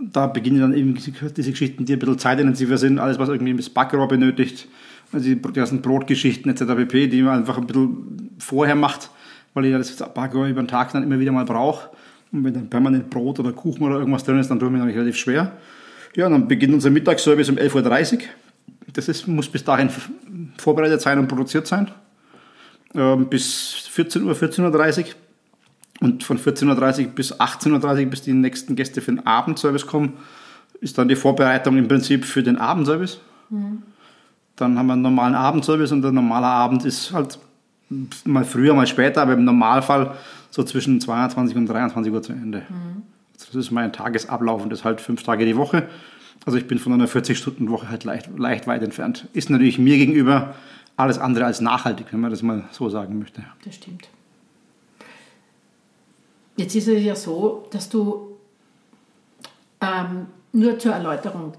S2: da beginnen dann eben diese Geschichten, die ein bisschen zeitintensiver sind, alles, was irgendwie das Backrohr benötigt, also die ganzen Brotgeschichten etc. pp., die man einfach ein bisschen vorher macht, weil ich das Backrohr über den Tag dann immer wieder mal brauche. Und wenn dann permanent Brot oder Kuchen oder irgendwas drin ist, dann ich mir natürlich relativ schwer. Ja, und dann beginnt unser Mittagsservice um 11.30 Uhr. Das ist, muss bis dahin vorbereitet sein und produziert sein. Ähm, bis 14 Uhr, 14.30 Uhr und von 14.30 Uhr bis 18.30 Uhr, bis die nächsten Gäste für den Abendservice kommen, ist dann die Vorbereitung im Prinzip für den Abendservice. Mhm. Dann haben wir einen normalen Abendservice und der normale Abend ist halt mal früher, mal später, aber im Normalfall so zwischen 22 und 23 Uhr zu Ende. Mhm. Das ist mein Tagesablauf und das halt fünf Tage die Woche. Also ich bin von einer 40-Stunden-Woche halt leicht, leicht weit entfernt. Ist natürlich mir gegenüber alles andere als nachhaltig, wenn man das mal so sagen möchte.
S1: Das stimmt. Jetzt ist es ja so, dass du, ähm, nur zur Erläuterung,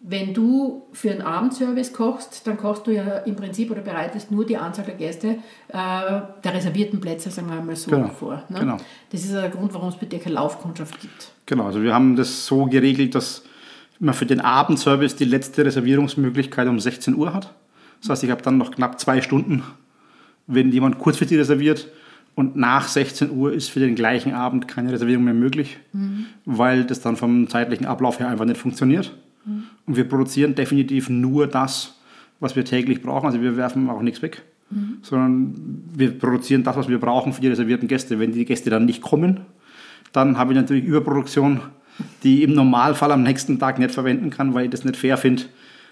S1: wenn du für einen Abendservice kochst, dann kochst du ja im Prinzip oder bereitest nur die Anzahl der Gäste äh, der reservierten Plätze, sagen wir mal so, genau, vor. Ne? Genau. Das ist der Grund, warum es bei dir keine Laufkundschaft gibt.
S2: Genau, also wir haben das so geregelt, dass man für den Abendservice die letzte Reservierungsmöglichkeit um 16 Uhr hat. Das heißt, ich habe dann noch knapp zwei Stunden, wenn jemand kurzfristig reserviert, und nach 16 Uhr ist für den gleichen Abend keine Reservierung mehr möglich, mhm. weil das dann vom zeitlichen Ablauf her einfach nicht funktioniert. Mhm. Und wir produzieren definitiv nur das, was wir täglich brauchen. Also wir werfen auch nichts weg, mhm. sondern wir produzieren das, was wir brauchen für die reservierten Gäste. Wenn die Gäste dann nicht kommen, dann habe ich natürlich Überproduktion, die ich im Normalfall am nächsten Tag nicht verwenden kann, weil ich das nicht fair finde,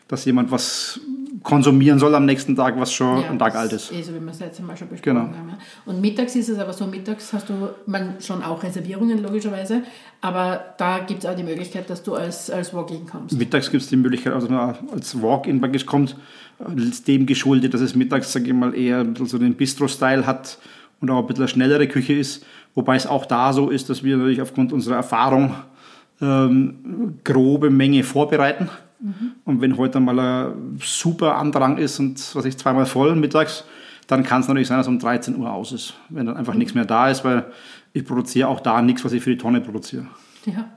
S2: dass jemand was konsumieren soll am nächsten Tag, was schon ja, ein Tag alt ist.
S1: Eh so, wie wir es letzte Mal schon besprochen genau. haben. Und mittags ist es aber so, mittags hast du man schon auch Reservierungen logischerweise, aber da gibt es auch die Möglichkeit, dass du als, als Walk-in kommst.
S2: Mittags gibt es die Möglichkeit, also als Walk-in praktisch kommt, dem geschuldet, dass es mittags, sage ich mal, eher ein bisschen so den Bistro-Style hat und auch ein bisschen eine schnellere Küche ist, wobei es auch da so ist, dass wir natürlich aufgrund unserer Erfahrung ähm, grobe Menge vorbereiten. Mhm. Und wenn heute mal ein super Andrang ist und was ich zweimal voll mittags, dann kann es natürlich sein, dass um 13 Uhr aus ist, wenn dann einfach mhm. nichts mehr da ist, weil ich produziere auch da nichts, was ich für die Tonne produziere.
S1: Ja.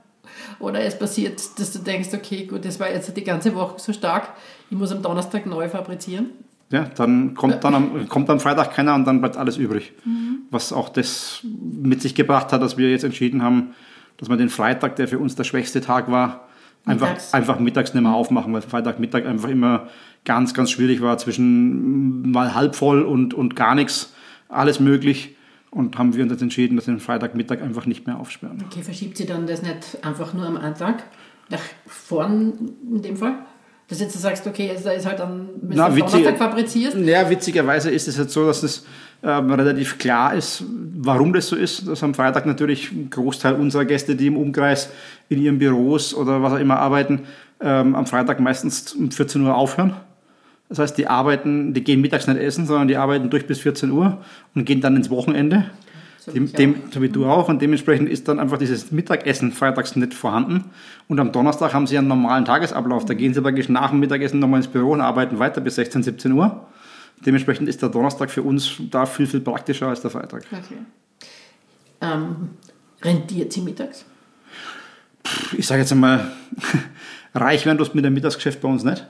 S1: Oder es passiert, dass du denkst, okay, gut, das war jetzt die ganze Woche so stark, ich muss am Donnerstag neu fabrizieren.
S2: Ja, dann kommt dann am, [laughs] kommt am Freitag keiner und dann bleibt alles übrig. Mhm. Was auch das mit sich gebracht hat, dass wir jetzt entschieden haben, dass wir den Freitag, der für uns der schwächste Tag war, einfach mittags, einfach mittags nicht mehr aufmachen, weil Freitagmittag einfach immer ganz, ganz schwierig war, zwischen mal halb voll und, und gar nichts, alles möglich. Und haben wir uns jetzt entschieden, dass wir den Freitagmittag einfach nicht mehr aufsperren.
S1: Okay, verschiebt sie dann das nicht einfach nur am Antrag nach vorn in dem Fall? Dass jetzt du sagst, okay, da ist halt dann, wenn du Donnerstag fabrizierst?
S2: Ja, witzigerweise ist es jetzt so, dass es ähm, relativ klar ist, warum das so ist. Dass am Freitag natürlich ein Großteil unserer Gäste, die im Umkreis in ihren Büros oder was auch immer arbeiten, ähm, am Freitag meistens um 14 Uhr aufhören. Das heißt, die arbeiten, die gehen mittags nicht essen, sondern die arbeiten durch bis 14 Uhr und gehen dann ins Wochenende. So, dem, dem, so wie du auch. Und dementsprechend ist dann einfach dieses Mittagessen freitags nicht vorhanden. Und am Donnerstag haben sie einen normalen Tagesablauf. Da gehen sie praktisch nach dem Mittagessen nochmal ins Büro und arbeiten weiter bis 16, 17 Uhr. Dementsprechend ist der Donnerstag für uns da viel, viel praktischer als der Freitag. Okay.
S1: Ähm, rentiert sie mittags?
S2: Ich sage jetzt einmal, [laughs] reich werden du mit dem Mittagsgeschäft bei uns nicht.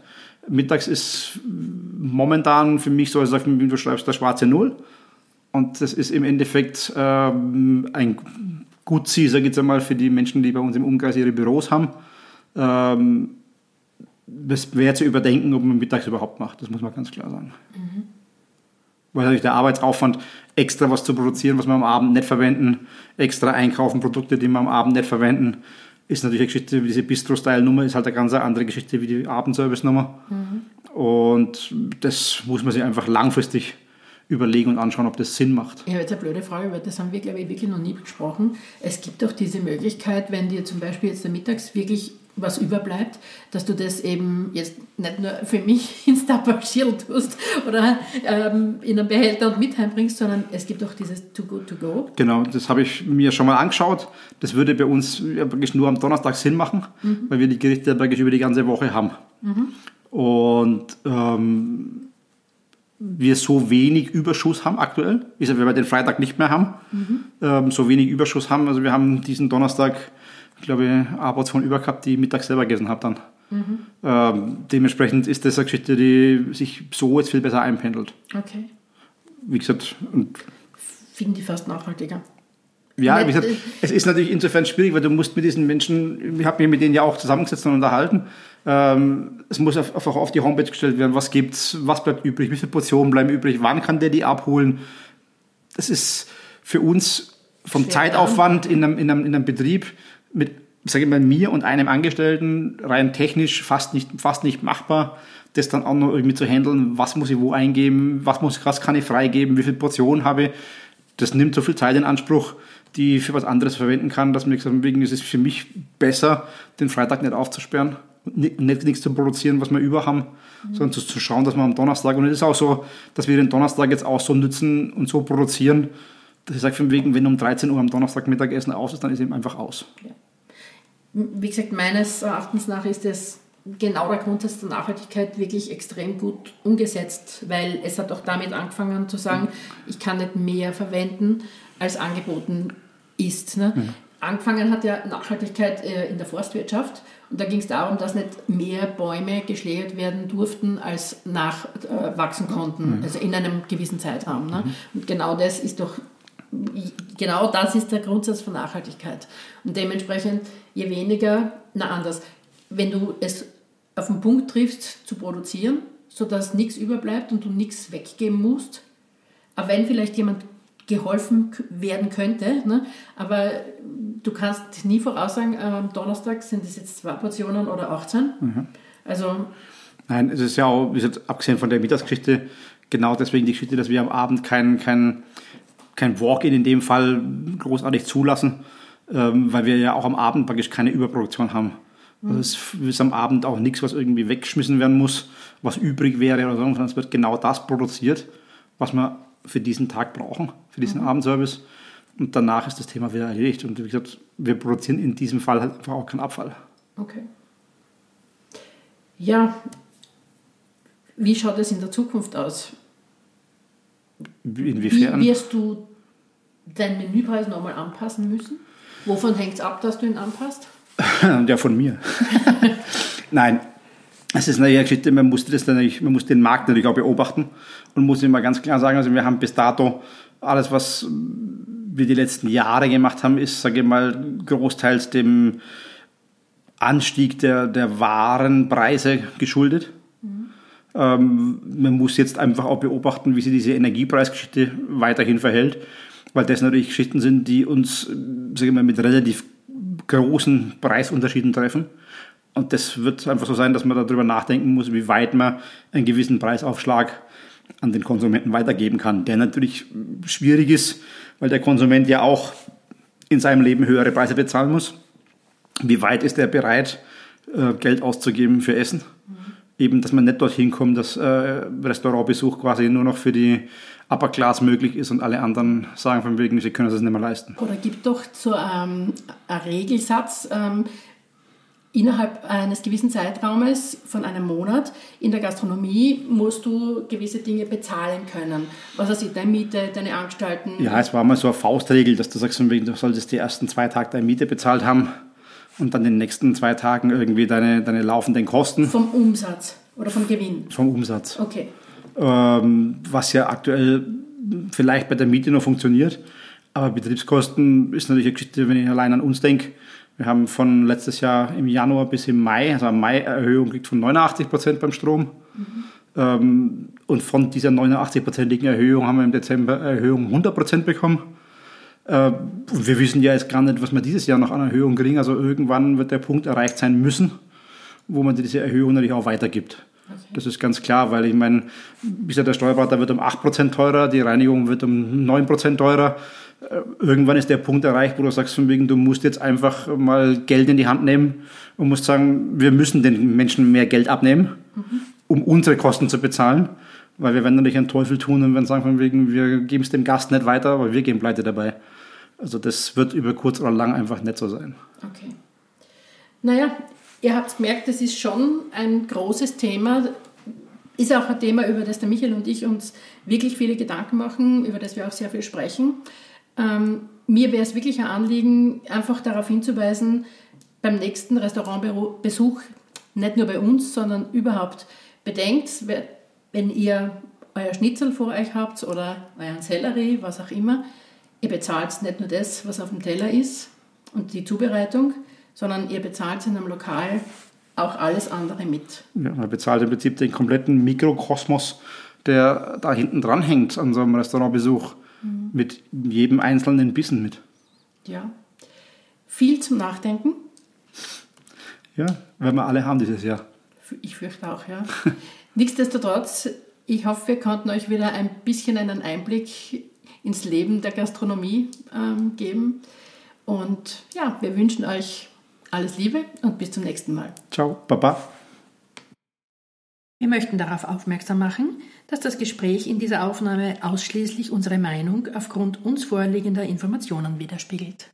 S2: Mittags ist momentan für mich so, als du schreibst, der schwarze Null. Und das ist im Endeffekt ähm, ein Gutziel, sage ich jetzt einmal, für die Menschen, die bei uns im Umkreis ihre Büros haben. Ähm, das wäre zu überdenken, ob man mittags überhaupt macht. Das muss man ganz klar sagen. Mhm. Weil natürlich der Arbeitsaufwand, extra was zu produzieren, was wir am Abend nicht verwenden, extra einkaufen, Produkte, die wir am Abend nicht verwenden, ist natürlich eine Geschichte, wie diese Bistro-Style-Nummer ist halt eine ganz andere Geschichte wie die Abendservice-Nummer. Mhm. Und das muss man sich einfach langfristig überlegen und anschauen, ob das Sinn macht.
S1: Ich habe jetzt eine blöde Frage, weil das haben wir, glaube ich, wirklich noch nie besprochen. Es gibt auch diese Möglichkeit, wenn dir zum Beispiel jetzt mittags wirklich was überbleibt, dass du das eben jetzt nicht nur für mich [laughs] ins Tupperschirl tust oder ähm, in einen Behälter und mit heimbringst, sondern es gibt auch dieses Too Good To Go.
S2: Genau, das habe ich mir schon mal angeschaut. Das würde bei uns wirklich nur am Donnerstag Sinn machen, mhm. weil wir die Gerichte wirklich über die ganze Woche haben. Mhm. Und ähm, wir so wenig Überschuss haben aktuell, ist ja, weil wir den Freitag nicht mehr haben, mhm. ähm, so wenig Überschuss haben. Also wir haben diesen Donnerstag, ich glaube, Arbeits von über gehabt, die mittags selber gegessen habe dann. Mhm. Ähm, dementsprechend ist das eine Geschichte, die sich so jetzt viel besser einpendelt.
S1: Okay.
S2: Wie gesagt,
S1: und finden die fast nachhaltiger.
S2: Ja, wie gesagt, es ist natürlich insofern schwierig, weil du musst mit diesen Menschen, ich habe mich mit denen ja auch zusammengesetzt und unterhalten. Ähm, es muss einfach auf die Homepage gestellt werden, was gibt's, was bleibt übrig, wie viele Portionen bleiben übrig, wann kann der die abholen. Das ist für uns vom Zeitaufwand in einem, in, einem, in einem Betrieb mit, sage ich mal, mir und einem Angestellten rein technisch fast nicht, fast nicht machbar, das dann auch noch irgendwie zu handeln, was muss ich wo eingeben, was, muss, was kann ich freigeben, wie viele Portionen habe ich. Das nimmt so viel Zeit in Anspruch die ich für was anderes verwenden kann, dass mir gesagt wegen ist es für mich besser, den Freitag nicht aufzusperren und nicht, nicht nichts zu produzieren, was wir über haben, mhm. sondern zu, zu, schauen, dass wir am Donnerstag, und es ist auch so, dass wir den Donnerstag jetzt auch so nützen und so produzieren, ich sage, von wegen, wenn um 13 Uhr am Donnerstag Mittagessen aus ist, dann ist eben einfach aus. Ja.
S1: Wie gesagt, meines Erachtens nach ist es genau der Grundsatz der Nachhaltigkeit wirklich extrem gut umgesetzt, weil es hat auch damit angefangen zu sagen, ich kann nicht mehr verwenden, als angeboten ist. Ne? Mhm. Angefangen hat ja Nachhaltigkeit äh, in der Forstwirtschaft und da ging es darum, dass nicht mehr Bäume geschlägert werden durften, als nachwachsen äh, konnten, mhm. also in einem gewissen Zeitraum. Ne? Mhm. Und genau das ist doch, genau das ist der Grundsatz von Nachhaltigkeit. Und dementsprechend, je weniger, na anders, wenn du es auf den Punkt triffst zu produzieren, sodass nichts überbleibt und du nichts weggeben musst, aber wenn vielleicht jemand geholfen werden könnte. Ne? Aber du kannst nie voraussagen, am Donnerstag sind es jetzt zwei Portionen oder 18. Mhm. Also.
S2: Nein, es ist ja auch, abgesehen von der Mittagsgeschichte, genau deswegen die Geschichte, dass wir am Abend kein, kein, kein Walk-in in dem Fall großartig zulassen, ähm, weil wir ja auch am Abend praktisch keine Überproduktion haben. Also es ist am Abend auch nichts, was irgendwie weggeschmissen werden muss, was übrig wäre oder so, sondern es wird genau das produziert, was man für diesen Tag brauchen, für diesen mhm. Abendservice. Und danach ist das Thema wieder erledigt. Und wie gesagt, wir produzieren in diesem Fall halt einfach auch keinen Abfall.
S1: Okay. Ja, wie schaut es in der Zukunft aus?
S2: Inwiefern?
S1: Wie wirst du deinen Menüpreis nochmal anpassen müssen? Wovon hängt es ab, dass du ihn anpasst? [laughs]
S2: ja, von mir. [laughs] Nein, es ist eine Geschichte, man muss, das natürlich, man muss den Markt natürlich auch beobachten und muss immer ganz klar sagen, also wir haben bis dato alles, was wir die letzten Jahre gemacht haben, ist, sage ich mal, großteils dem Anstieg der, der Warenpreise geschuldet. Mhm. Ähm, man muss jetzt einfach auch beobachten, wie sich diese Energiepreisgeschichte weiterhin verhält, weil das natürlich Geschichten sind, die uns, sage ich mal, mit relativ großen Preisunterschieden treffen. Und das wird einfach so sein, dass man darüber nachdenken muss, wie weit man einen gewissen Preisaufschlag an den Konsumenten weitergeben kann, der natürlich schwierig ist, weil der Konsument ja auch in seinem Leben höhere Preise bezahlen muss. Wie weit ist er bereit, äh, Geld auszugeben für Essen? Eben, dass man nicht dorthin kommt, dass äh, Restaurantbesuch quasi nur noch für die Upper Class möglich ist und alle anderen sagen von wegen, sie können es nicht mehr leisten.
S1: Oder gibt doch so ähm, einen Regelsatz, ähm, innerhalb eines gewissen Zeitraumes von einem Monat in der Gastronomie musst du gewisse Dinge bezahlen können. Was weiß ich, deine Miete, deine Anstalten.
S2: Ja, es war mal so eine Faustregel, dass du sagst, du solltest die ersten zwei Tage deine Miete bezahlt haben und dann den nächsten zwei Tagen irgendwie deine, deine laufenden Kosten.
S1: Vom Umsatz oder vom Gewinn?
S2: Vom Umsatz.
S1: Okay.
S2: Ähm, was ja aktuell vielleicht bei der Miete noch funktioniert. Aber Betriebskosten ist natürlich eine Geschichte, wenn ich allein an uns denke, wir haben von letztes Jahr im Januar bis im Mai, also am Mai Erhöhung liegt von 89 Prozent beim Strom. Mhm. und von dieser 89-prozentigen Erhöhung haben wir im Dezember Erhöhung 100 Prozent bekommen. Äh, wir wissen ja jetzt gar nicht, was wir dieses Jahr noch an Erhöhung kriegen. Also irgendwann wird der Punkt erreicht sein müssen, wo man diese Erhöhung natürlich auch weitergibt. Das ist ganz klar, weil ich meine, bisher der Steuerberater wird um 8% teurer, die Reinigung wird um 9% teurer. Äh, irgendwann ist der Punkt erreicht, wo du sagst, von wegen, du musst jetzt einfach mal Geld in die Hand nehmen und musst sagen, wir müssen den Menschen mehr Geld abnehmen, mhm. um unsere Kosten zu bezahlen. Weil wir werden natürlich einen Teufel tun und werden sagen, von wegen, wir geben es dem Gast nicht weiter, aber wir gehen pleite dabei. Also das wird über kurz oder lang einfach nicht so sein.
S1: Okay. Naja, ihr habt gemerkt, das ist schon ein großes Thema. Ist auch ein Thema, über das der Michael und ich uns wirklich viele Gedanken machen, über das wir auch sehr viel sprechen. Ähm, mir wäre es wirklich ein Anliegen, einfach darauf hinzuweisen, beim nächsten Restaurantbesuch, nicht nur bei uns, sondern überhaupt, bedenkt, wenn ihr euer Schnitzel vor euch habt oder euren Sellerie, was auch immer, ihr bezahlt nicht nur das, was auf dem Teller ist und die Zubereitung, sondern ihr bezahlt in einem Lokal auch alles andere mit.
S2: Ja, man bezahlt im Prinzip den kompletten Mikrokosmos, der da hinten dran hängt an so einem Restaurantbesuch mhm. mit jedem einzelnen Bissen mit.
S1: Ja. Viel zum Nachdenken.
S2: Ja, werden wir alle haben dieses Jahr.
S1: Ich fürchte auch, ja. [laughs] Nichtsdestotrotz, ich hoffe, wir konnten euch wieder ein bisschen einen Einblick ins Leben der Gastronomie ähm, geben. Und ja, wir wünschen euch alles Liebe und bis zum nächsten Mal.
S2: Ciao, Baba.
S1: Wir möchten darauf aufmerksam machen, dass das Gespräch in dieser Aufnahme ausschließlich unsere Meinung aufgrund uns vorliegender Informationen widerspiegelt.